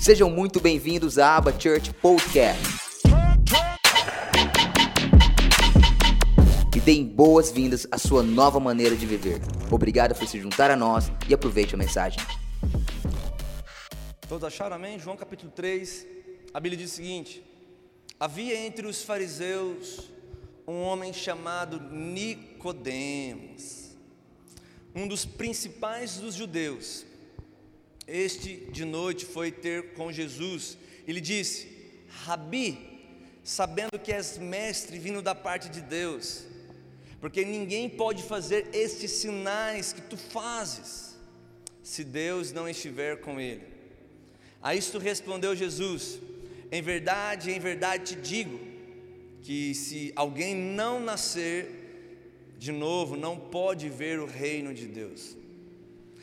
Sejam muito bem-vindos à Aba Church Podcast. E deem boas-vindas à sua nova maneira de viver. Obrigado por se juntar a nós e aproveite a mensagem. Todos acharam amém? João capítulo 3, a Bíblia diz o seguinte: Havia entre os fariseus um homem chamado Nicodemos, um dos principais dos judeus. Este de noite foi ter com Jesus e lhe disse: Rabi, sabendo que és mestre vindo da parte de Deus, porque ninguém pode fazer estes sinais que tu fazes, se Deus não estiver com ele. A isto respondeu Jesus: Em verdade, em verdade te digo, que se alguém não nascer de novo, não pode ver o reino de Deus.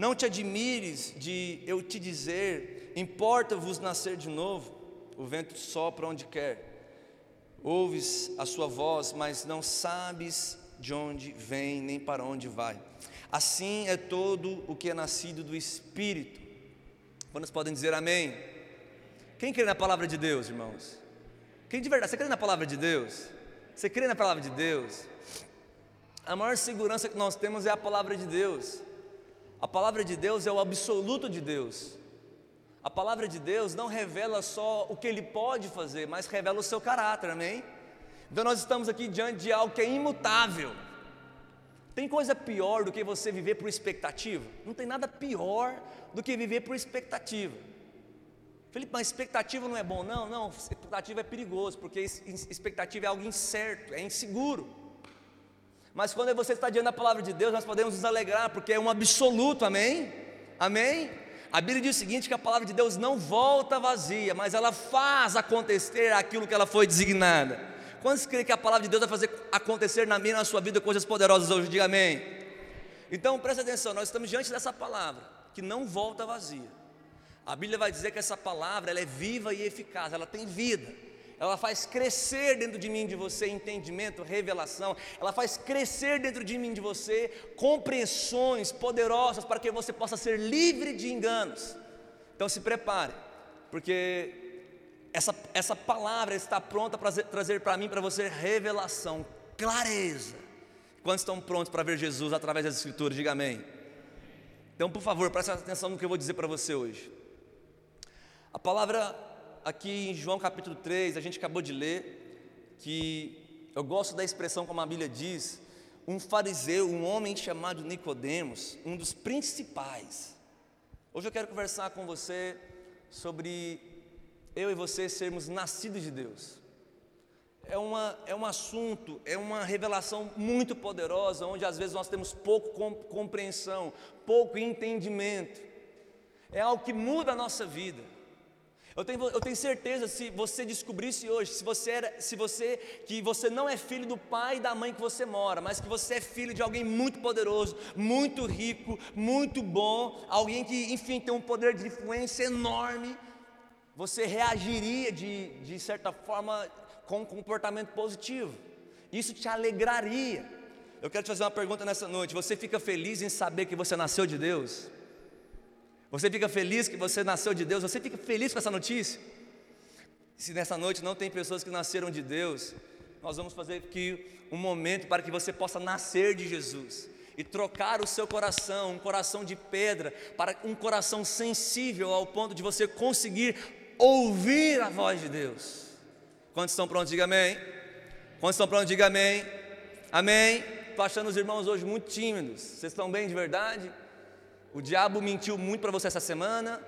Não te admires de eu te dizer Importa-vos nascer de novo, o vento sopra onde quer. Ouves a sua voz, mas não sabes de onde vem nem para onde vai. Assim é todo o que é nascido do Espírito. Quantos podem dizer amém? Quem crê na palavra de Deus, irmãos? Quem de verdade, você crê na palavra de Deus? Você crê na palavra de Deus? A maior segurança que nós temos é a palavra de Deus. A palavra de Deus é o absoluto de Deus. A palavra de Deus não revela só o que ele pode fazer, mas revela o seu caráter, amém? Então nós estamos aqui diante de algo que é imutável. Tem coisa pior do que você viver por expectativa? Não tem nada pior do que viver por expectativa. Felipe, mas expectativa não é bom? Não, não, expectativa é perigoso, porque expectativa é algo incerto, é inseguro. Mas quando você está diante da palavra de Deus, nós podemos nos alegrar, porque é um absoluto, amém? Amém? A Bíblia diz o seguinte: que a palavra de Deus não volta vazia, mas ela faz acontecer aquilo que ela foi designada. Quantos creem que a palavra de Deus vai fazer acontecer na minha e na sua vida coisas poderosas hoje? Diga amém. Então presta atenção, nós estamos diante dessa palavra que não volta vazia. A Bíblia vai dizer que essa palavra ela é viva e eficaz, ela tem vida ela faz crescer dentro de mim de você entendimento, revelação, ela faz crescer dentro de mim de você compreensões poderosas para que você possa ser livre de enganos. Então se prepare, porque essa, essa palavra está pronta para trazer para mim, para você, revelação, clareza. Quantos estão prontos para ver Jesus através das Escrituras? Diga amém. Então, por favor, preste atenção no que eu vou dizer para você hoje. A palavra aqui em João capítulo 3, a gente acabou de ler, que eu gosto da expressão como a Bíblia diz, um fariseu, um homem chamado Nicodemos, um dos principais. Hoje eu quero conversar com você sobre eu e você sermos nascidos de Deus. É, uma, é um assunto, é uma revelação muito poderosa, onde às vezes nós temos pouco compreensão, pouco entendimento. É algo que muda a nossa vida. Eu tenho, eu tenho certeza se você descobrisse hoje, se você era, se você que você não é filho do pai e da mãe que você mora, mas que você é filho de alguém muito poderoso, muito rico, muito bom, alguém que, enfim, tem um poder de influência enorme, você reagiria de, de certa forma com um comportamento positivo. Isso te alegraria. Eu quero te fazer uma pergunta nessa noite. Você fica feliz em saber que você nasceu de Deus? Você fica feliz que você nasceu de Deus? Você fica feliz com essa notícia? Se nessa noite não tem pessoas que nasceram de Deus, nós vamos fazer aqui um momento para que você possa nascer de Jesus e trocar o seu coração, um coração de pedra, para um coração sensível ao ponto de você conseguir ouvir a voz de Deus. Quantos estão prontos? Diga amém. Quantos estão prontos? Diga amém. Amém. Estou achando os irmãos hoje muito tímidos. Vocês estão bem de verdade? O diabo mentiu muito para você essa semana.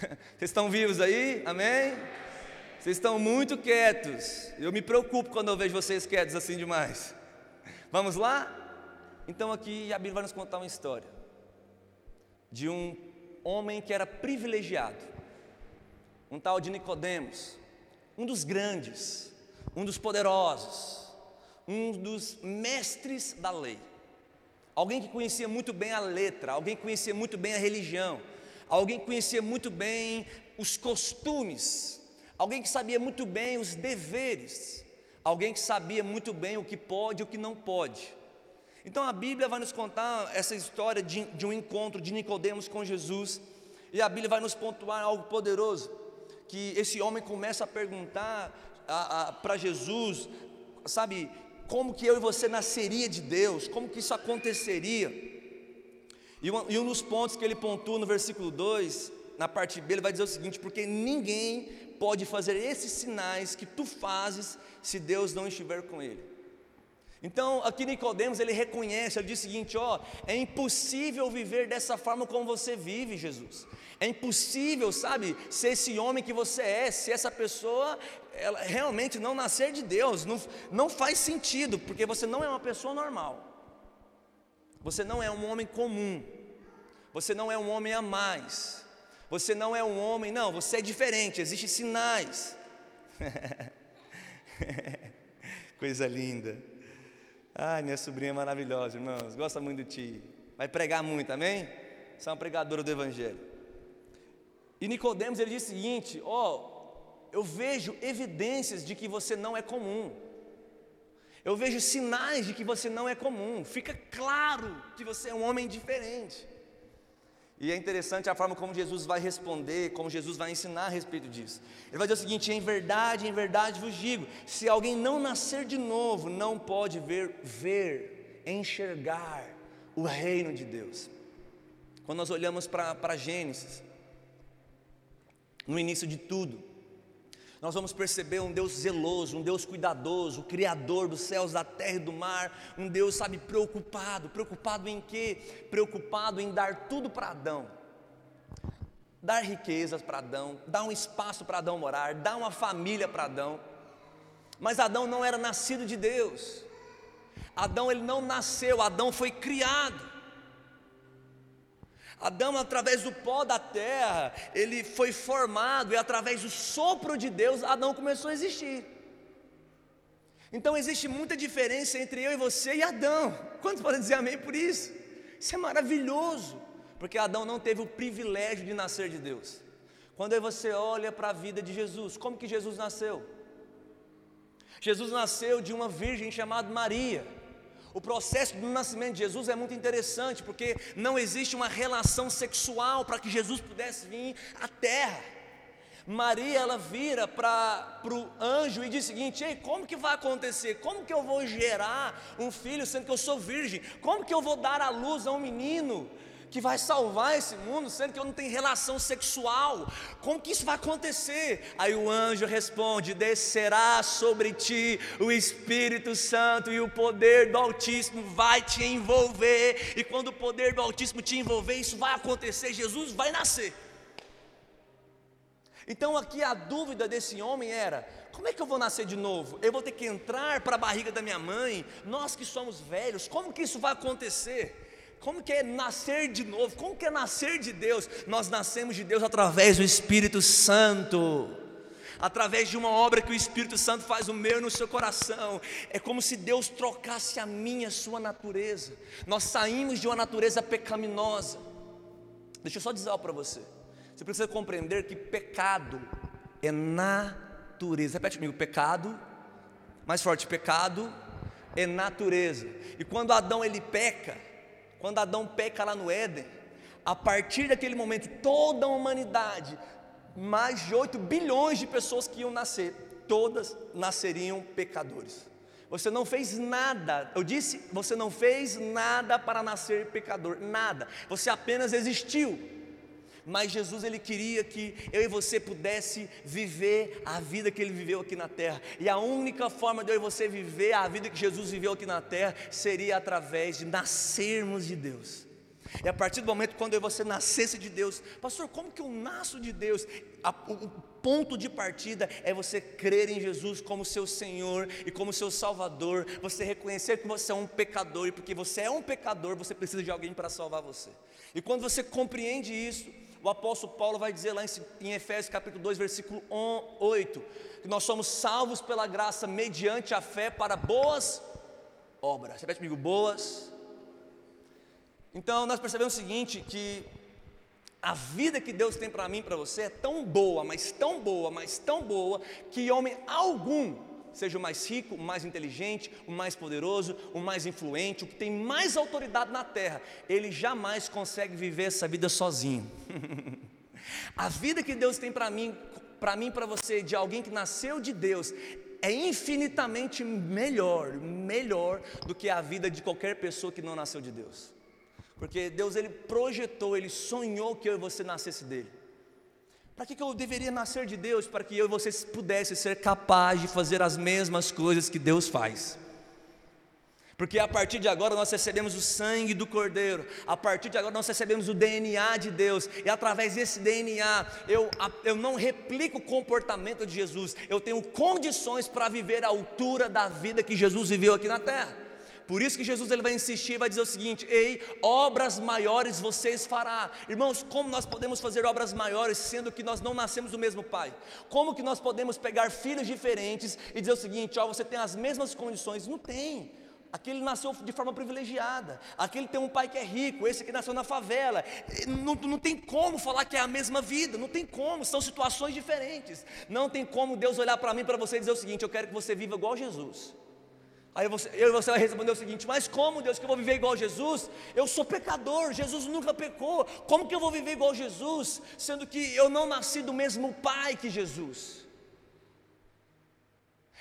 Vocês estão vivos aí? Amém? Vocês estão muito quietos. Eu me preocupo quando eu vejo vocês quietos assim demais. Vamos lá? Então aqui a Bíblia vai nos contar uma história de um homem que era privilegiado, um tal de Nicodemos, um dos grandes, um dos poderosos, um dos mestres da lei. Alguém que conhecia muito bem a letra, alguém que conhecia muito bem a religião, alguém que conhecia muito bem os costumes, alguém que sabia muito bem os deveres, alguém que sabia muito bem o que pode e o que não pode. Então a Bíblia vai nos contar essa história de, de um encontro de Nicodemos com Jesus, e a Bíblia vai nos pontuar algo poderoso, que esse homem começa a perguntar para Jesus, sabe, como que eu e você nasceria de Deus, como que isso aconteceria. E um, e um dos pontos que ele pontua no versículo 2, na parte B, ele vai dizer o seguinte: porque ninguém pode fazer esses sinais que tu fazes se Deus não estiver com ele. Então, aqui Nicodemos, ele reconhece, ele diz o seguinte, ó, é impossível viver dessa forma como você vive, Jesus. É impossível, sabe, ser esse homem que você é, se essa pessoa ela realmente não nascer de Deus, não, não faz sentido, porque você não é uma pessoa normal. Você não é um homem comum. Você não é um homem a mais. Você não é um homem, não, você é diferente, existem sinais. Coisa linda. Ai, minha sobrinha é maravilhosa, irmãos. Gosta muito de ti. Vai pregar muito, amém? Você é uma pregadora do Evangelho. E Nicodemos ele diz o seguinte: ó, oh, eu vejo evidências de que você não é comum. Eu vejo sinais de que você não é comum. Fica claro que você é um homem diferente. E é interessante a forma como Jesus vai responder, como Jesus vai ensinar a respeito disso. Ele vai dizer o seguinte: em verdade, em verdade vos digo: se alguém não nascer de novo, não pode ver, ver, enxergar o reino de Deus. Quando nós olhamos para Gênesis, no início de tudo, nós vamos perceber um Deus zeloso, um Deus cuidadoso, Criador dos céus, da terra e do mar, um Deus, sabe, preocupado. Preocupado em quê? Preocupado em dar tudo para Adão. Dar riquezas para Adão, dar um espaço para Adão morar, dar uma família para Adão. Mas Adão não era nascido de Deus. Adão ele não nasceu, Adão foi criado. Adão, através do pó da terra, ele foi formado e através do sopro de Deus, Adão começou a existir. Então existe muita diferença entre eu e você e Adão. Quantos podem dizer amém por isso? Isso é maravilhoso, porque Adão não teve o privilégio de nascer de Deus. Quando você olha para a vida de Jesus, como que Jesus nasceu? Jesus nasceu de uma virgem chamada Maria. O processo do nascimento de Jesus é muito interessante, porque não existe uma relação sexual para que Jesus pudesse vir à terra. Maria ela vira para o anjo e diz o seguinte: Ei, como que vai acontecer? Como que eu vou gerar um filho sendo que eu sou virgem? Como que eu vou dar a luz a um menino? Que vai salvar esse mundo, sendo que eu não tenho relação sexual. Como que isso vai acontecer? Aí o anjo responde: Descerá sobre ti o Espírito Santo e o poder do Altíssimo vai te envolver. E quando o poder do Altíssimo te envolver, isso vai acontecer. Jesus vai nascer. Então aqui a dúvida desse homem era: como é que eu vou nascer de novo? Eu vou ter que entrar para a barriga da minha mãe? Nós que somos velhos, como que isso vai acontecer? Como que é nascer de novo? Como que é nascer de Deus? Nós nascemos de Deus através do Espírito Santo. Através de uma obra que o Espírito Santo faz no meu e no seu coração, é como se Deus trocasse a minha, a sua natureza. Nós saímos de uma natureza pecaminosa. Deixa eu só dizer algo para você. Você precisa compreender que pecado é natureza. Repete comigo: pecado, mais forte, pecado é natureza. E quando Adão ele peca, quando Adão peca lá no Éden, a partir daquele momento, toda a humanidade, mais de 8 bilhões de pessoas que iam nascer, todas nasceriam pecadores. Você não fez nada, eu disse, você não fez nada para nascer pecador, nada, você apenas existiu mas Jesus ele queria que eu e você pudesse viver a vida que ele viveu aqui na terra. E a única forma de eu e você viver a vida que Jesus viveu aqui na terra seria através de nascermos de Deus. E a partir do momento quando eu e você nascesse de Deus, pastor, como que eu nasço de Deus? o ponto de partida é você crer em Jesus como seu Senhor e como seu Salvador, você reconhecer que você é um pecador, e porque você é um pecador, você precisa de alguém para salvar você. E quando você compreende isso, O apóstolo Paulo vai dizer lá em Efésios capítulo 2, versículo 8, que nós somos salvos pela graça mediante a fé para boas obras. Repete comigo, boas. Então nós percebemos o seguinte, que a vida que Deus tem para mim e para você é tão boa, mas tão boa, mas tão boa, que homem algum seja o mais rico, o mais inteligente, o mais poderoso, o mais influente, o que tem mais autoridade na terra, ele jamais consegue viver essa vida sozinho. a vida que Deus tem para mim, para mim, para você, de alguém que nasceu de Deus, é infinitamente melhor, melhor do que a vida de qualquer pessoa que não nasceu de Deus. Porque Deus ele projetou, ele sonhou que eu e você nascesse dele. Para que, que eu deveria nascer de Deus? Para que eu e você pudesse ser capazes de fazer as mesmas coisas que Deus faz. Porque a partir de agora nós recebemos o sangue do Cordeiro, a partir de agora nós recebemos o DNA de Deus, e através desse DNA eu, eu não replico o comportamento de Jesus, eu tenho condições para viver a altura da vida que Jesus viveu aqui na terra. Por isso que Jesus ele vai insistir, vai dizer o seguinte: "Ei, obras maiores vocês fará". Irmãos, como nós podemos fazer obras maiores sendo que nós não nascemos do mesmo pai? Como que nós podemos pegar filhos diferentes e dizer o seguinte: "Ó, você tem as mesmas condições"? Não tem. Aquele nasceu de forma privilegiada, aquele tem um pai que é rico, esse que nasceu na favela. Não, não tem como falar que é a mesma vida, não tem como, são situações diferentes. Não tem como Deus olhar para mim, para você e dizer o seguinte: eu quero que você viva igual Jesus. Aí você, você vai responder o seguinte: Mas como, Deus, que eu vou viver igual a Jesus? Eu sou pecador, Jesus nunca pecou. Como que eu vou viver igual a Jesus, sendo que eu não nasci do mesmo pai que Jesus?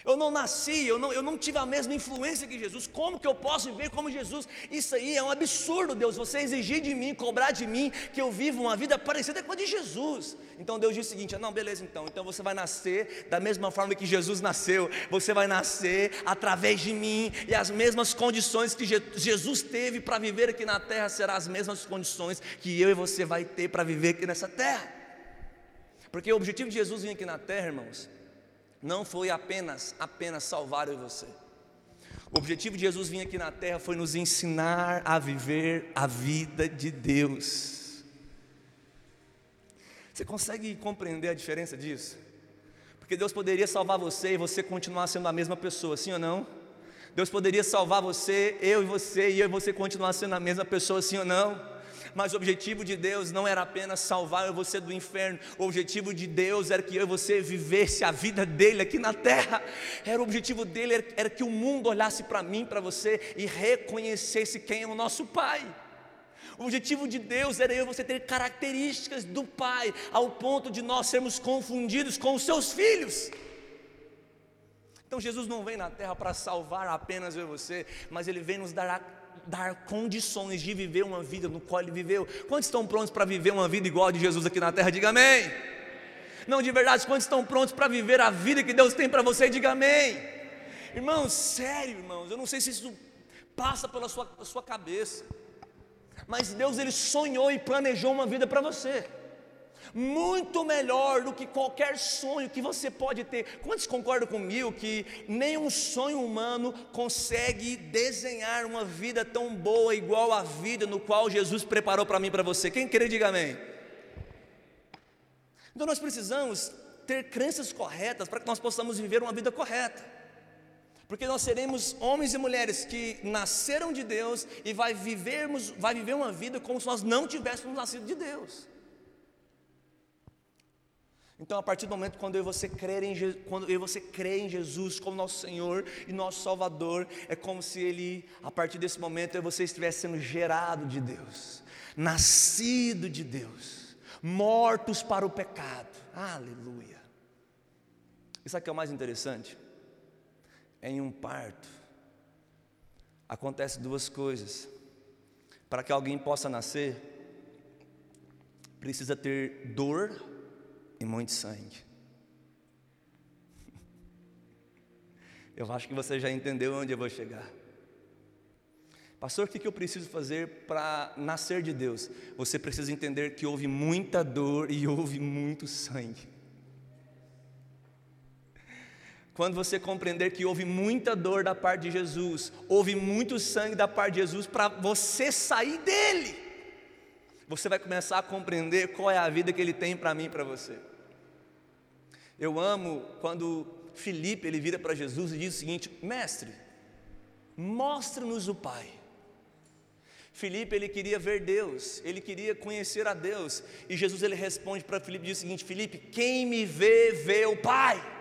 Eu não nasci, eu não, eu não tive a mesma influência que Jesus. Como que eu posso viver como Jesus? Isso aí é um absurdo, Deus. Você exigir de mim, cobrar de mim que eu viva uma vida parecida com a de Jesus. Então Deus diz o seguinte: não, beleza, então. Então você vai nascer da mesma forma que Jesus nasceu. Você vai nascer através de mim e as mesmas condições que Jesus teve para viver aqui na terra serão as mesmas condições que eu e você vai ter para viver aqui nessa terra. Porque o objetivo de Jesus vir aqui na terra, irmãos, não foi apenas, apenas salvar eu e você. O objetivo de Jesus vir aqui na terra foi nos ensinar a viver a vida de Deus. Você consegue compreender a diferença disso? Porque Deus poderia salvar você e você continuar sendo a mesma pessoa, sim ou não? Deus poderia salvar você, eu e você, e eu e você continuar sendo a mesma pessoa, sim ou não? Mas o objetivo de Deus não era apenas salvar eu você do inferno, o objetivo de Deus era que eu e você vivesse a vida dele aqui na terra, era o objetivo dele era, que o mundo olhasse para mim, para você e reconhecesse quem é o nosso Pai. O objetivo de Deus era eu e você ter características do Pai, ao ponto de nós sermos confundidos com os seus filhos. Então Jesus não vem na terra para salvar apenas eu e você, mas Ele vem nos dar dar condições de viver uma vida no qual ele viveu. Quantos estão prontos para viver uma vida igual a de Jesus aqui na terra? Diga amém. Não, de verdade, quantos estão prontos para viver a vida que Deus tem para você? Diga amém. Irmãos, sério, irmãos, eu não sei se isso passa pela sua, sua cabeça, mas Deus ele sonhou e planejou uma vida para você muito melhor do que qualquer sonho que você pode ter. Quantos concordam comigo que nenhum sonho humano consegue desenhar uma vida tão boa igual a vida no qual Jesus preparou para mim e para você? Quem quer diga amém. Então nós precisamos ter crenças corretas para que nós possamos viver uma vida correta. Porque nós seremos homens e mulheres que nasceram de Deus e vai vivermos, vai viver uma vida como se nós não tivéssemos nascido de Deus. Então, a partir do momento quando eu e você crer em, quando eu e você crê em Jesus como nosso Senhor e nosso Salvador, é como se Ele, a partir desse momento, eu e você estivesse sendo gerado de Deus, nascido de Deus, mortos para o pecado. Aleluia. Isso aqui é o mais interessante. Em um parto, acontece duas coisas. Para que alguém possa nascer, precisa ter dor e muito sangue. Eu acho que você já entendeu onde eu vou chegar. Pastor, o que eu preciso fazer para nascer de Deus? Você precisa entender que houve muita dor e houve muito sangue. Quando você compreender que houve muita dor da parte de Jesus, houve muito sangue da parte de Jesus para você sair dele. você vai começar a compreender qual é a vida que Ele tem para mim e para você. Eu amo quando Felipe ele vira para Jesus e diz o seguinte: Mestre, mostra-nos o Pai. Felipe ele queria ver Deus, ele queria conhecer a Deus, e Jesus ele responde para Felipe e diz o seguinte: Felipe, quem me vê, vê o Pai.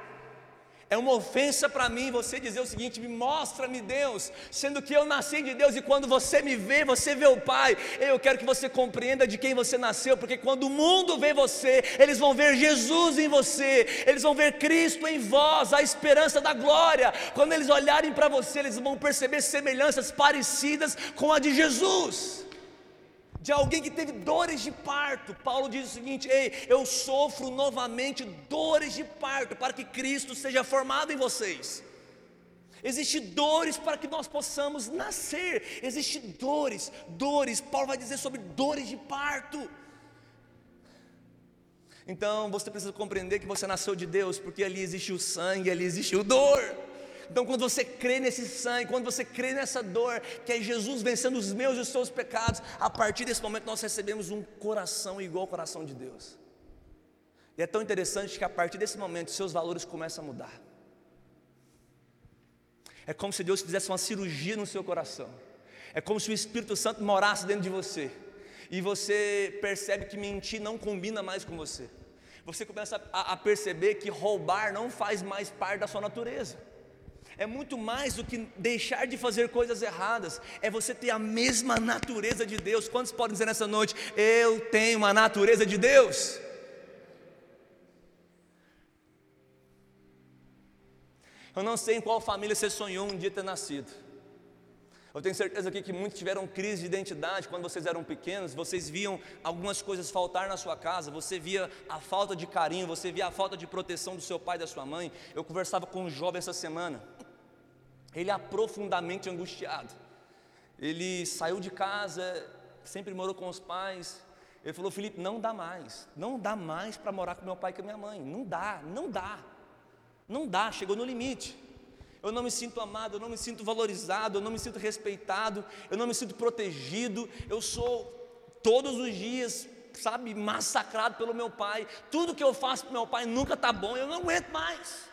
É uma ofensa para mim você dizer o seguinte: me mostra-me Deus, sendo que eu nasci de Deus e quando você me vê, você vê o Pai. Eu quero que você compreenda de quem você nasceu, porque quando o mundo vê você, eles vão ver Jesus em você, eles vão ver Cristo em vós, a esperança da glória. Quando eles olharem para você, eles vão perceber semelhanças parecidas com a de Jesus de alguém que teve dores de parto. Paulo diz o seguinte: Ei, eu sofro novamente dores de parto para que Cristo seja formado em vocês. Existem dores para que nós possamos nascer. Existem dores, dores. Paulo vai dizer sobre dores de parto. Então você precisa compreender que você nasceu de Deus, porque ali existe o sangue, ali existe o dor. Então, quando você crê nesse sangue, quando você crê nessa dor, que é Jesus vencendo os meus e os seus pecados, a partir desse momento nós recebemos um coração igual ao coração de Deus. E é tão interessante que a partir desse momento seus valores começam a mudar. É como se Deus fizesse uma cirurgia no seu coração. É como se o Espírito Santo morasse dentro de você. E você percebe que mentir não combina mais com você. Você começa a, a perceber que roubar não faz mais parte da sua natureza é muito mais do que deixar de fazer coisas erradas, é você ter a mesma natureza de Deus. Quantos podem dizer nessa noite, eu tenho uma natureza de Deus? Eu não sei em qual família você sonhou um dia ter nascido. Eu tenho certeza aqui que muitos tiveram crise de identidade quando vocês eram pequenos, vocês viam algumas coisas faltar na sua casa, você via a falta de carinho, você via a falta de proteção do seu pai e da sua mãe. Eu conversava com um jovem essa semana, ele é profundamente angustiado. Ele saiu de casa, sempre morou com os pais. Ele falou: Felipe, não dá mais, não dá mais para morar com meu pai e com minha mãe. Não dá, não dá, não dá, chegou no limite. Eu não me sinto amado, eu não me sinto valorizado, eu não me sinto respeitado, eu não me sinto protegido. Eu sou todos os dias, sabe, massacrado pelo meu pai. Tudo que eu faço para meu pai nunca está bom, eu não aguento mais.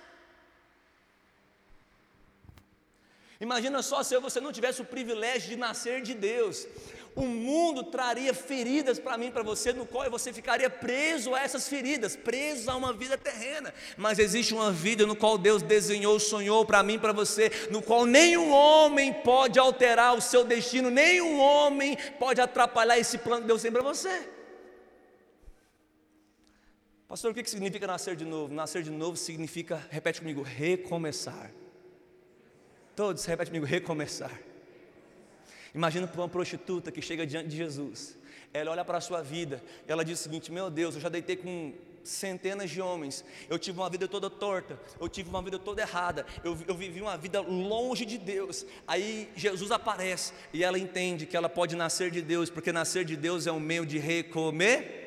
Imagina só se você não tivesse o privilégio de nascer de Deus. O mundo traria feridas para mim, para você, no qual você ficaria preso a essas feridas, preso a uma vida terrena. Mas existe uma vida no qual Deus desenhou, sonhou para mim, para você, no qual nenhum homem pode alterar o seu destino, nenhum homem pode atrapalhar esse plano que Deus tem para você. Pastor, o que significa nascer de novo? Nascer de novo significa, repete comigo, recomeçar. Todos, repete comigo, recomeçar. Imagina para uma prostituta que chega diante de Jesus. Ela olha para a sua vida e ela diz o seguinte: Meu Deus, eu já deitei com centenas de homens. Eu tive uma vida toda torta, eu tive uma vida toda errada, eu, eu, vivi uma vida longe de Deus. Aí Jesus aparece e ela entende que ela pode nascer de Deus, porque nascer de Deus é um meio de recomer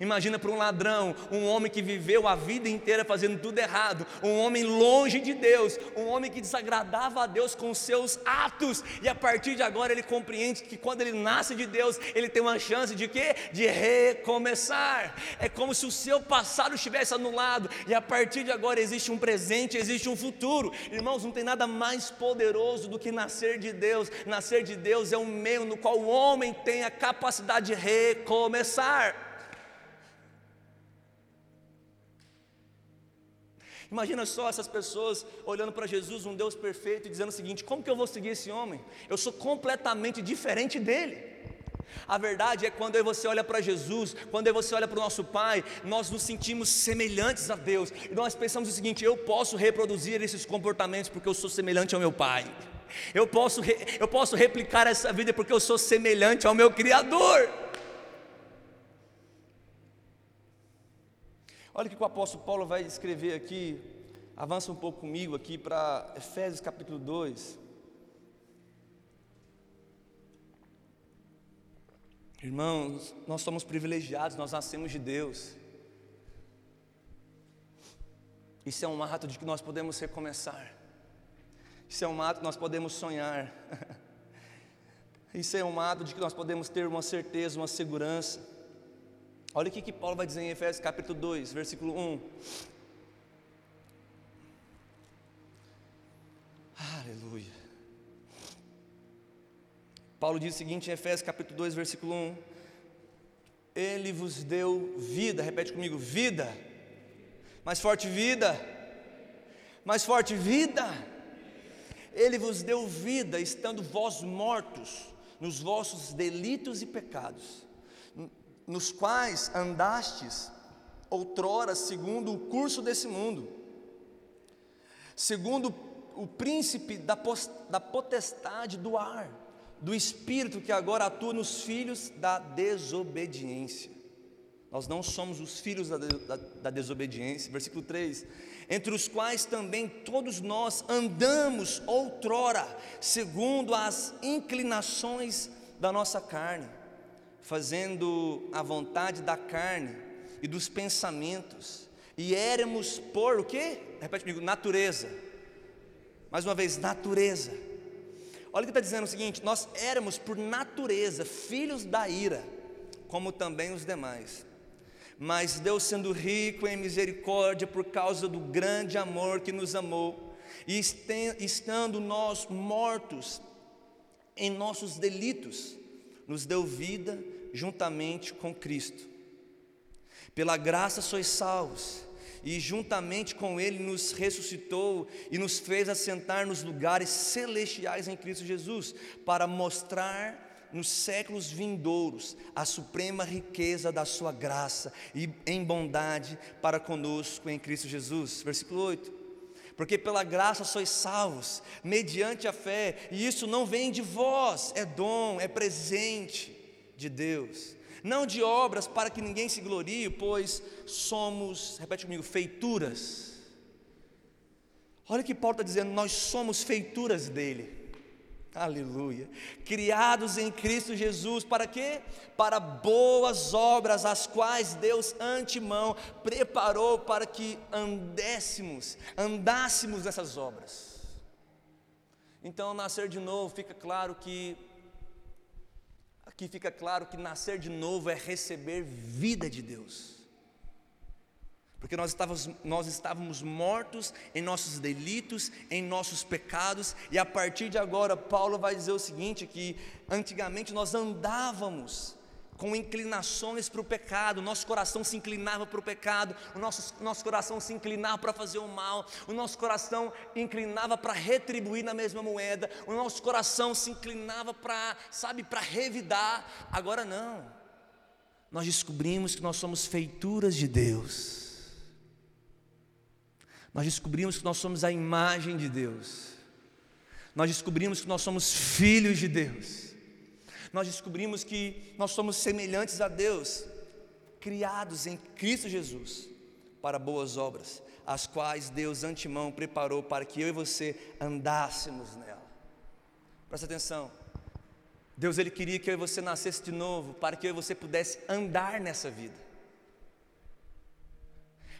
Imagina para um ladrão, um homem que viveu a vida inteira fazendo tudo errado, um homem longe de Deus, um homem que desagradava a Deus com seus atos, e a partir de agora ele compreende que quando ele nasce de Deus, ele tem uma chance de quê? De recomeçar. É como se o seu passado estivesse anulado, e a partir de agora existe um presente, existe um futuro. Irmãos, não tem nada mais poderoso do que nascer de Deus. Nascer de Deus é um meio no qual o homem tem a capacidade de recomeçar. Imagina só essas pessoas olhando para Jesus, um Deus perfeito, e dizendo o seguinte: como que eu vou seguir esse homem? Eu sou completamente diferente dele. A verdade é quando você olha para Jesus, quando você olha para o nosso Pai, nós nos sentimos semelhantes a Deus. E nós pensamos o seguinte: eu posso reproduzir esses comportamentos porque eu sou semelhante ao meu Pai. Eu posso, eu posso replicar essa vida porque eu sou semelhante ao meu Criador. Olha o que o apóstolo Paulo vai escrever aqui, avança um pouco comigo aqui para Efésios capítulo 2. Irmãos, nós somos privilegiados, nós nascemos de Deus. Isso é um ato de que nós podemos recomeçar. Isso é um ato que nós podemos sonhar. Isso é um ato de que nós podemos ter uma certeza, uma segurança. Olha o que, que Paulo vai dizer em Efésios capítulo 2, versículo 1. Aleluia. Paulo diz o seguinte em Efésios capítulo 2, versículo 1: Ele vos deu vida, repete comigo, vida. Mais forte vida. Mais forte vida. Ele vos deu vida, estando vós mortos nos vossos delitos e pecados, nos quais andastes outrora segundo o curso desse mundo, segundo o príncipe da, da potestade do ar, do espírito que agora atua nos filhos da desobediência. Nós não somos os filhos da, da, da, desobediência. Versículo 3: Entre os quais também todos nós andamos outrora, segundo as inclinações da nossa carne, fazendo a vontade da carne e dos pensamentos, e éramos por o que? Repete comigo: natureza. Mais uma vez, natureza. Olha o que está dizendo o seguinte: nós éramos por natureza filhos da ira, como também os demais. Mas Deus, sendo rico em misericórdia, por causa do grande amor que nos amou, e estando nós mortos em nossos delitos, nos deu vida juntamente com Cristo. Pela graça sois salvos, e juntamente com Ele nos ressuscitou e nos fez assentar nos lugares celestiais em Cristo Jesus, para mostrar nos séculos vindouros a suprema riqueza da Sua graça e em bondade para conosco em Cristo Jesus. Versículo 8 porque pela graça sois salvos, mediante a fé, e isso não vem de vós, é dom, é presente de Deus, não de obras para que ninguém se glorie, pois somos, repete comigo, feituras. Olha que Paulo está dizendo, nós somos feituras dele. Aleluia. Criados em Cristo Jesus, para quê? Para boas obras, as quais Deus antemão preparou para que andéssemos, andássemos nessas obras. Então, nascer de novo, fica claro que aqui fica claro que nascer de novo é receber vida de Deus. Porque nós estávamos, nós estávamos mortos em nossos delitos, em nossos pecados, e a partir de agora, Paulo vai dizer o seguinte: que antigamente nós andávamos com inclinações para o pecado, nosso coração se inclinava para o pecado, o nosso, nosso coração se inclinava para fazer o mal, o nosso coração inclinava para retribuir na mesma moeda, o nosso coração se inclinava para, sabe, para revidar. Agora não, nós descobrimos que nós somos feituras de Deus nós descobrimos que nós somos a imagem de Deus. Nós descobrimos que nós somos filhos de Deus. Nós descobrimos que nós somos semelhantes a Deus, criados em Cristo Jesus para boas obras, as quais Deus antemão preparou para que eu e você andássemos nela. Presta atenção. Deus ele queria que eu e você nascesse de novo, para que eu e você pudesse andar nessa vida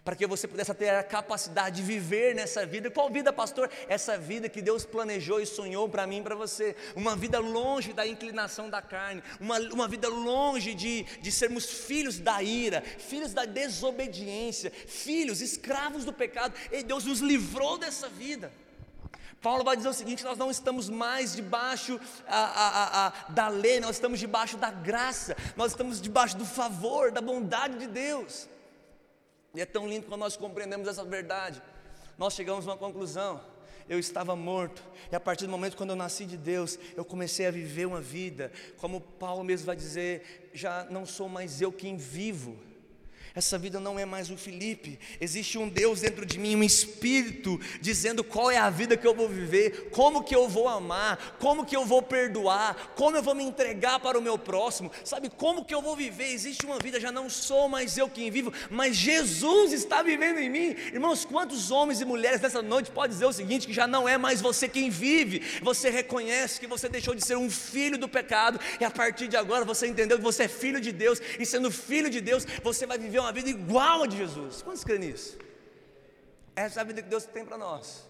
para que você pudesse ter a capacidade de viver nessa vida. Qual vida, pastor? Essa vida que Deus planejou e sonhou para mim e para você. Uma vida longe da inclinação da carne, uma, uma vida longe de, de sermos filhos da ira, filhos da desobediência, filhos, escravos do pecado. E Deus nos livrou dessa vida. Paulo vai dizer o seguinte: nós não estamos mais debaixo a, a, a, da lei, nós estamos debaixo da graça, nós estamos debaixo do favor, da bondade de Deus. E é tão lindo quando nós compreendemos essa verdade. Nós chegamos a uma conclusão. Eu estava morto, e a partir do momento quando eu nasci de Deus, eu comecei a viver uma vida, como Paulo mesmo vai dizer: já não sou mais eu quem vivo, essa vida não é mais o Felipe. Existe um Deus dentro de mim, um espírito dizendo qual é a vida que eu vou viver, como que eu vou amar, como que eu vou perdoar, como eu vou me entregar para o meu próximo. Sabe como que eu vou viver? Existe uma vida, já não sou mais eu quem vivo, mas Jesus está vivendo em mim. Irmãos, quantos homens e mulheres nessa noite podem dizer o seguinte: que já não é mais você quem vive, você reconhece que você deixou de ser um filho do pecado, e a partir de agora você entendeu que você é filho de Deus, e sendo filho de Deus, você vai viver uma uma vida igual a de Jesus. Quantos creem nisso? Essa é a vida que Deus tem para nós.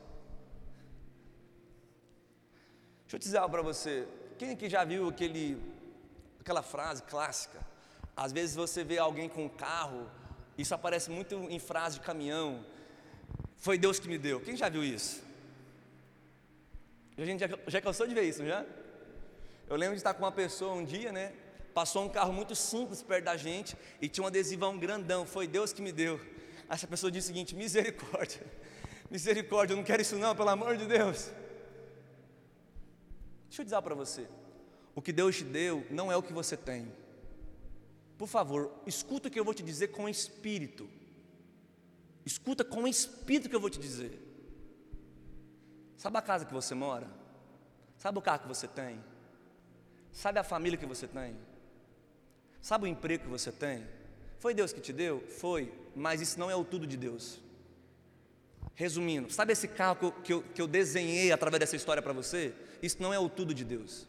Deixa eu dizer algo para você. Quem aqui já viu aquele, aquela frase clássica? Às vezes você vê alguém com um carro, isso aparece muito em frase de caminhão. Foi Deus que me deu. Quem já viu isso? A gente já, já cansou de ver isso, já? Eu lembro de estar com uma pessoa um dia, né? Passou um carro muito simples perto da gente e tinha um adesivão grandão. Foi Deus que me deu. Essa pessoa disse o seguinte: misericórdia, misericórdia, eu não quero isso não, pelo amor de Deus. Deixa eu dizer para você: o que Deus te deu não é o que você tem. Por favor, escuta o que eu vou te dizer com espírito. Escuta com o espírito que eu vou te dizer. Sabe a casa que você mora? Sabe o carro que você tem? Sabe a família que você tem? Sabe o emprego que você tem? Foi Deus que te deu? Foi, mas isso não é o tudo de Deus. Resumindo, sabe esse carro que eu, que eu, desenhei através dessa história para você? Isso não é o tudo de Deus.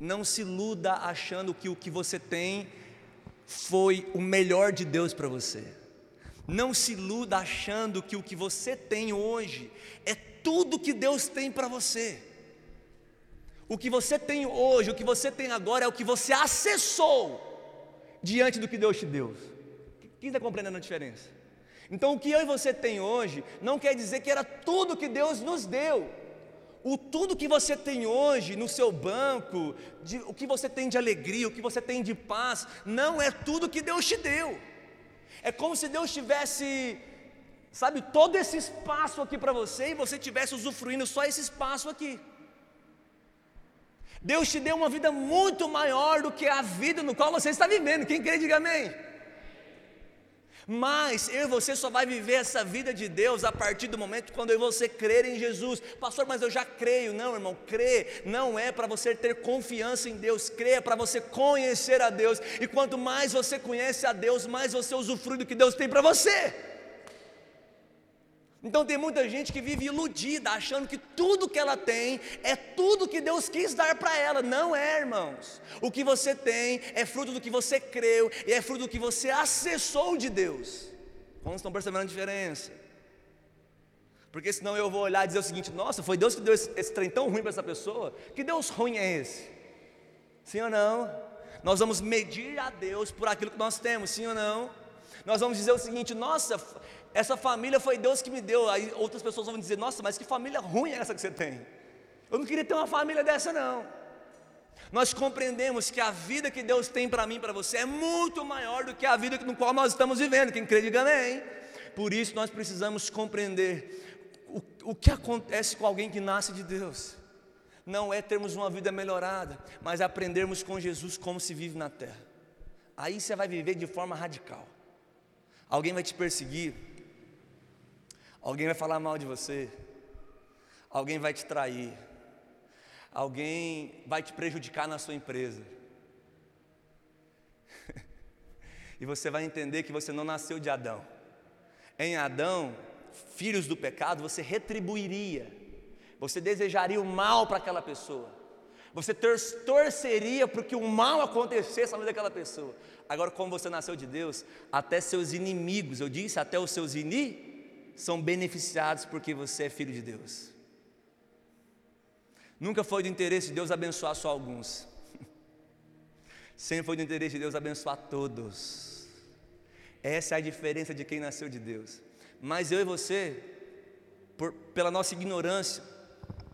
Não se iluda achando que o que você tem foi o melhor de Deus para você. Não se iluda achando que o que você tem hoje é tudo que Deus tem para você. O que você tem hoje, o que você tem agora é o que você acessou diante do que Deus te deu. Quem está compreendendo a diferença? Então, o que eu e você tem hoje não quer dizer que era tudo que Deus nos deu. O tudo que você tem hoje no seu banco, de, o que você tem de alegria, o que você tem de paz, não é tudo que Deus te deu. É como se Deus tivesse, sabe, todo esse espaço aqui para você e você tivesse usufruindo só esse espaço aqui. Deus te deu uma vida muito maior do que a vida no qual você está vivendo. Quem crê, diga amém. Mas eu e você só vai viver essa vida de Deus a partir do momento quando eu e você crer em Jesus. Pastor, mas eu já creio. Não, irmão, crer não é para você ter confiança em Deus, crer é para você conhecer a Deus. E quanto mais você conhece a Deus, mais você usufrui do que Deus tem para você. Então tem muita gente que vive iludida, achando que tudo que ela tem é tudo que Deus quis dar para ela. Não é, irmãos. O que você tem é fruto do que você creu e é fruto do que você acessou de Deus. Como estão percebendo a diferença? Porque senão eu vou olhar e dizer o seguinte: nossa, foi Deus que deu esse, esse trem tão ruim para essa pessoa? Que Deus ruim é esse? Sim ou não? Nós vamos medir a Deus por aquilo que nós temos, sim ou não? Nós vamos dizer o seguinte: nossa, essa família foi Deus que me deu. Aí outras pessoas vão dizer: Nossa, mas que família ruim é essa que você tem? Eu não queria ter uma família dessa, não. Nós compreendemos que a vida que Deus tem para mim para você é muito maior do que a vida no qual nós estamos vivendo. Quem crê, diga amém. Por isso nós precisamos compreender o, o que acontece com alguém que nasce de Deus. Não é termos uma vida melhorada, mas aprendermos com Jesus como se vive na terra. Aí você vai viver de forma radical. Alguém vai te perseguir, Alguém vai falar mal de você. Alguém vai te trair. Alguém vai te prejudicar na sua empresa. e você vai entender que você não nasceu de Adão. Em Adão, filhos do pecado, você retribuiria. Você desejaria o mal para aquela pessoa. Você torceria para que o mal acontecesse na vida daquela pessoa. Agora, como você nasceu de Deus, até seus inimigos, eu disse até os seus inimigos são beneficiados porque você é filho de Deus. Nunca foi do interesse de Deus abençoar só alguns. Sempre foi do interesse de Deus abençoar todos. Essa é a diferença de quem nasceu de Deus. Mas eu e você, por, pela nossa ignorância,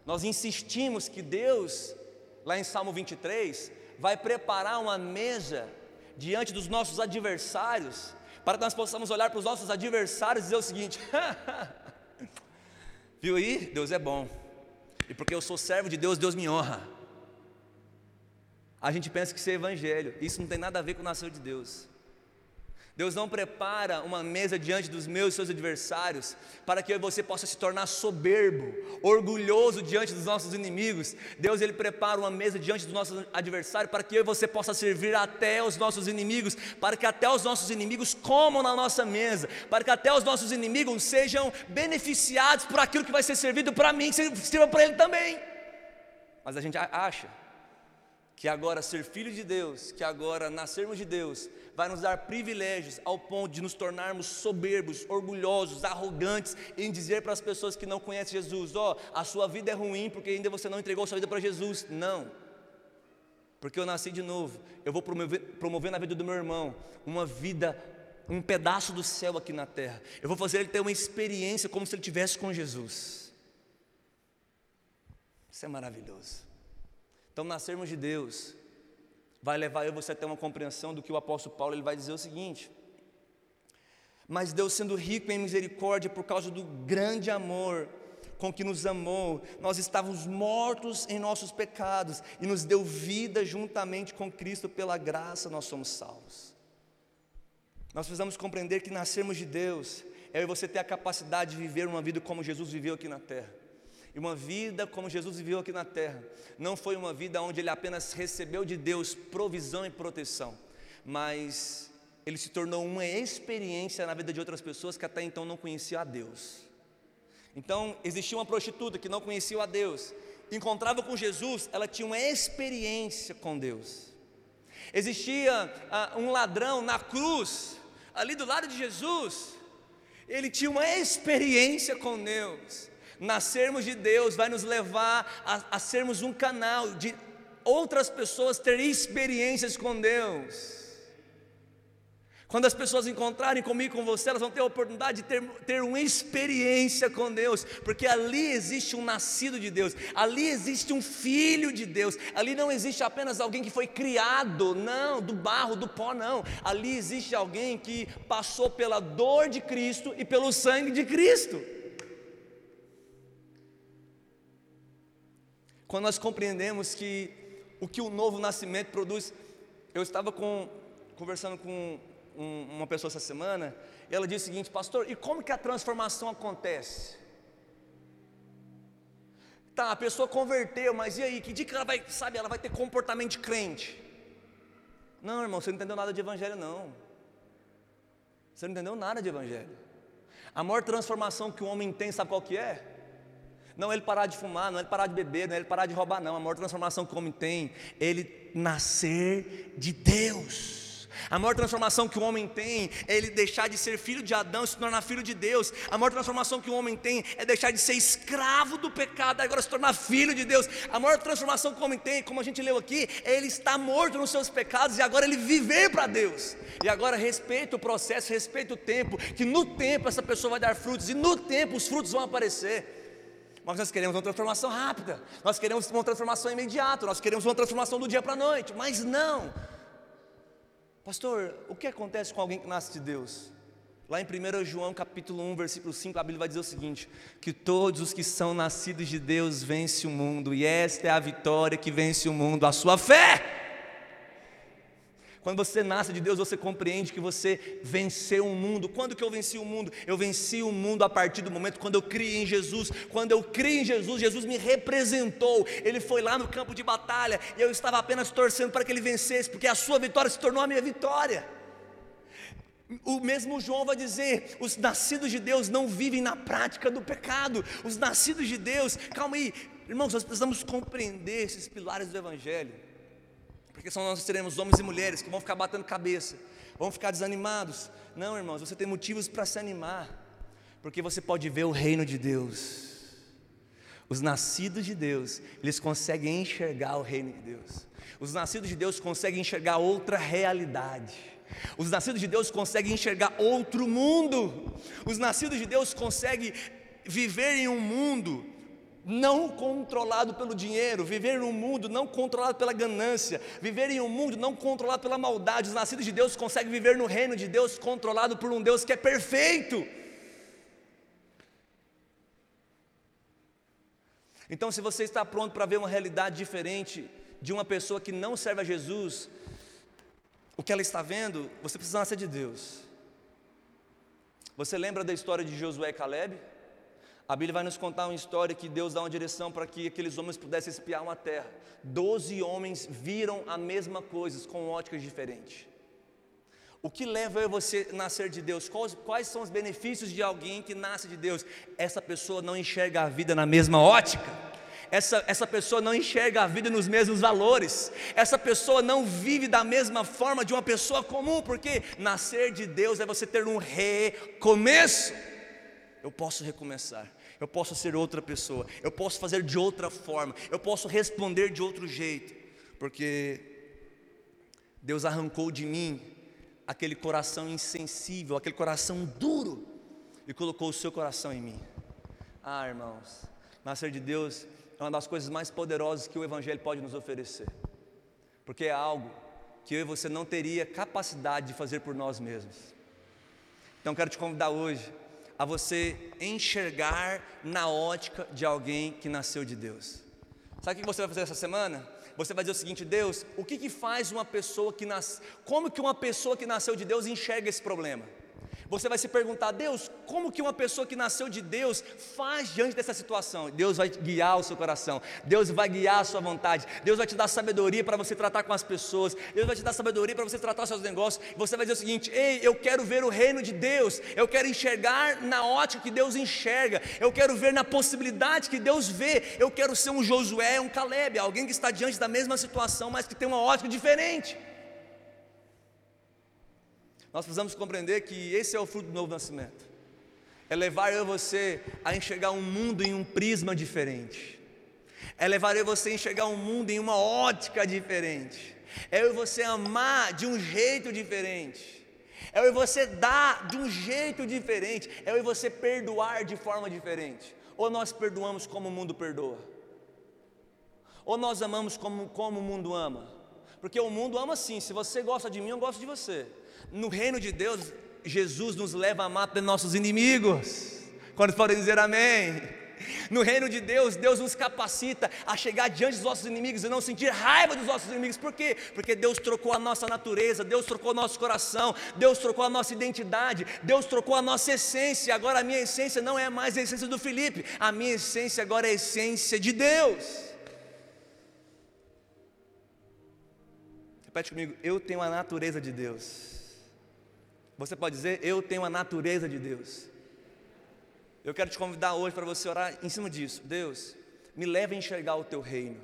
nós insistimos que Deus, lá em Salmo 23, vai preparar uma mesa diante dos nossos adversários para que nós possamos olhar para os nossos adversários e dizer o seguinte: viu aí? Deus é bom, e porque eu sou servo de Deus, Deus me honra. A gente pensa que isso é evangelho, isso não tem nada a ver com o nascer de Deus. Deus não prepara uma mesa diante dos meus e seus adversários para que você possa se tornar soberbo, orgulhoso diante dos nossos inimigos. Deus ele prepara uma mesa diante dos nossos adversários para que eu e você possa servir até os nossos inimigos, para que até os nossos inimigos comam na nossa mesa, para que até os nossos inimigos sejam beneficiados por aquilo que vai ser servido para mim, que sirva para ele também. Mas a gente acha que agora ser filho de Deus, que agora nascermos de Deus, vai nos dar privilégios ao ponto de nos tornarmos soberbos, orgulhosos, arrogantes em dizer para as pessoas que não conhecem Jesus: ó, oh, a sua vida é ruim porque ainda você não entregou sua vida para Jesus. Não. porque eu nasci de novo, eu vou promover, promover na vida do meu irmão uma vida, um pedaço do céu aqui na terra. Eu vou fazer ele ter uma experiência como se ele tivesse com Jesus. Isso é maravilhoso. Então, nascermos de Deus vai levar eu você a ter uma compreensão do que o apóstolo Paulo ele vai dizer o seguinte: Mas Deus, sendo rico em misericórdia por causa do grande amor com que nos amou, nós estávamos mortos em nossos pecados e nos deu vida juntamente com Cristo, pela graça nós somos salvos. Nós precisamos compreender que nascermos de Deus é você ter a capacidade de viver uma vida como Jesus viveu aqui na terra. E uma vida como Jesus viveu aqui na terra, não foi uma vida onde ele apenas recebeu de Deus provisão e proteção, mas ele se tornou uma experiência na vida de outras pessoas que até então não conheciam a Deus. Então, existia uma prostituta que não conhecia a Deus, encontrava com Jesus, ela tinha uma experiência com Deus. Existia ah, um ladrão na cruz, ali do lado de Jesus, ele tinha uma experiência com Deus. Nascermos de Deus vai nos levar a, a sermos um canal de outras pessoas terem experiências com Deus. Quando as pessoas encontrarem comigo com você, elas vão ter a oportunidade de ter, ter uma experiência com Deus, porque ali existe um nascido de Deus, ali existe um filho de Deus, ali não existe apenas alguém que foi criado, não, do barro, do pó, não, ali existe alguém que passou pela dor de Cristo e pelo sangue de Cristo. Quando nós compreendemos que o que o novo nascimento produz, eu estava com, conversando com um, uma pessoa essa semana, e ela disse o seguinte, pastor, e como que a transformação acontece? Tá, a pessoa converteu, mas e aí, que dia que ela vai, sabe, ela vai ter comportamento de crente? Não, irmão, você não entendeu nada de evangelho, não. Você não entendeu nada de evangelho. A maior transformação que o homem tem, sabe qual que é? Não é ele parar de fumar, não é ele parar de beber, não é ele parar de roubar, não. A maior transformação que o homem tem ele nascer de Deus. A maior transformação que o homem tem é ele deixar de ser filho de Adão e se tornar filho de Deus. A maior transformação que o homem tem é deixar de ser escravo do pecado e agora se tornar filho de Deus. A maior transformação que o homem tem, como a gente leu aqui, é ele estar morto nos seus pecados e agora ele viver para Deus. E agora respeita o processo, respeita o tempo, que no tempo essa pessoa vai dar frutos e no tempo os frutos vão aparecer. Mas nós queremos uma transformação rápida, nós queremos uma transformação imediata, nós queremos uma transformação do dia para a noite, mas não. Pastor, o que acontece com alguém que nasce de Deus? Lá em 1 João capítulo 1, versículo 5, a Bíblia vai dizer o seguinte: que todos os que são nascidos de Deus vencem o mundo, e esta é a vitória que vence o mundo, a sua fé. Quando você nasce de Deus, você compreende que você venceu o mundo. Quando que eu venci o mundo? Eu venci o mundo a partir do momento quando eu criei em Jesus. Quando eu criei em Jesus, Jesus me representou. Ele foi lá no campo de batalha e eu estava apenas torcendo para que ele vencesse, porque a sua vitória se tornou a minha vitória. O mesmo João vai dizer: os nascidos de Deus não vivem na prática do pecado. Os nascidos de Deus, calma aí, irmãos, nós precisamos compreender esses pilares do Evangelho porque senão nós teremos homens e mulheres que vão ficar batendo cabeça, vão ficar desanimados. Não, irmãos, você tem motivos para se animar, porque você pode ver o reino de Deus. Os nascidos de Deus, eles conseguem enxergar o reino de Deus. Os nascidos de Deus conseguem enxergar outra realidade. Os nascidos de Deus conseguem enxergar outro mundo. Os nascidos de Deus conseguem viver em um mundo não controlado pelo dinheiro, viver em um mundo não controlado pela ganância, viver em um mundo não controlado pela maldade. Os nascidos de Deus conseguem viver no reino de Deus controlado por um Deus que é perfeito. Então, se você está pronto para ver uma realidade diferente de uma pessoa que não serve a Jesus, o que ela está vendo, você precisa nascer de Deus. Você lembra da história de Josué e Caleb? A Bíblia vai nos contar uma história que Deus dá uma direção para que aqueles homens pudessem espiar uma terra. Doze homens viram a mesma coisa com óticas diferentes. O que leva eu você a nascer de Deus? Quais, quais, são os benefícios de alguém que nasce de Deus? Essa pessoa não enxerga a vida na mesma ótica. Essa, essa pessoa não enxerga a vida nos mesmos valores. Essa pessoa não vive da mesma forma de uma pessoa comum, porque nascer de Deus é você ter um recomeço. Eu posso recomeçar eu posso ser outra pessoa, eu posso fazer de outra forma, eu posso responder de outro jeito, porque Deus arrancou de mim aquele coração insensível, aquele coração duro e colocou o seu coração em mim. Ah, irmãos, nascer de Deus é uma das coisas mais poderosas que o Evangelho pode nos oferecer, porque é algo que eu e você não teria capacidade de fazer por nós mesmos. Então quero te convidar hoje a você enxergar na ótica de alguém que nasceu de Deus. Sabe o que você vai fazer essa semana? Você vai dizer o seguinte: Deus, o que, que faz uma pessoa que nasce, como que uma pessoa que nasceu de Deus enxerga esse problema? Você vai se perguntar, Deus, como que uma pessoa que nasceu de Deus faz diante dessa situação? Deus vai guiar o seu coração, Deus vai guiar a sua vontade, Deus vai te dar sabedoria para você tratar com as pessoas, Deus vai te dar sabedoria para você tratar os seus negócios. Você vai dizer o seguinte: Ei, eu quero ver o reino de Deus, eu quero enxergar na ótica que Deus enxerga, eu quero ver na possibilidade que Deus vê, eu quero ser um Josué, um Caleb, alguém que está diante da mesma situação, mas que tem uma ótica diferente. Nós precisamos compreender que esse é o fruto do novo nascimento. É levar eu você a enxergar um mundo em um prisma diferente. É levar eu você a enxergar um mundo em uma ótica diferente. É eu e você amar de um jeito diferente. É eu e você dar de um jeito diferente. É eu e você perdoar de forma diferente. Ou nós perdoamos como o mundo perdoa. Ou nós amamos como, como o mundo ama. Porque o mundo ama sim. Se você gosta de mim, eu gosto de você. No reino de Deus, Jesus nos leva a amar nossos inimigos. Quando podem dizer amém? No reino de Deus, Deus nos capacita a chegar diante dos nossos inimigos e não sentir raiva dos nossos inimigos. Por quê? Porque Deus trocou a nossa natureza, Deus trocou o nosso coração, Deus trocou a nossa identidade, Deus trocou a nossa essência. Agora a minha essência não é mais a essência do Felipe, a minha essência agora é a essência de Deus. Repete comigo, eu tenho a natureza de Deus. Você pode dizer, eu tenho a natureza de Deus. Eu quero te convidar hoje para você orar em cima disso. Deus, me leve a enxergar o teu reino.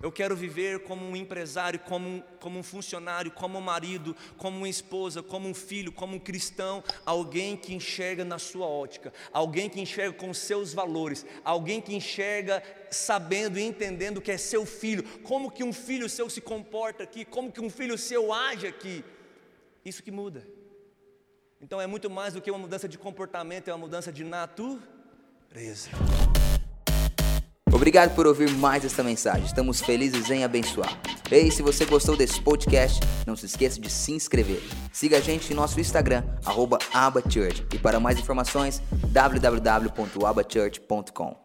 Eu quero viver como um empresário, como um, como um funcionário, como um marido, como uma esposa, como um filho, como um cristão, alguém que enxerga na sua ótica, alguém que enxerga com seus valores, alguém que enxerga sabendo e entendendo que é seu filho, como que um filho seu se comporta aqui, como que um filho seu age aqui. Isso que muda. Então é muito mais do que uma mudança de comportamento, é uma mudança de natureza. Obrigado por ouvir mais esta mensagem. Estamos felizes em abençoar. Ei, se você gostou desse podcast, não se esqueça de se inscrever. Siga a gente em nosso Instagram, abachurch. E para mais informações, www.abachurch.com.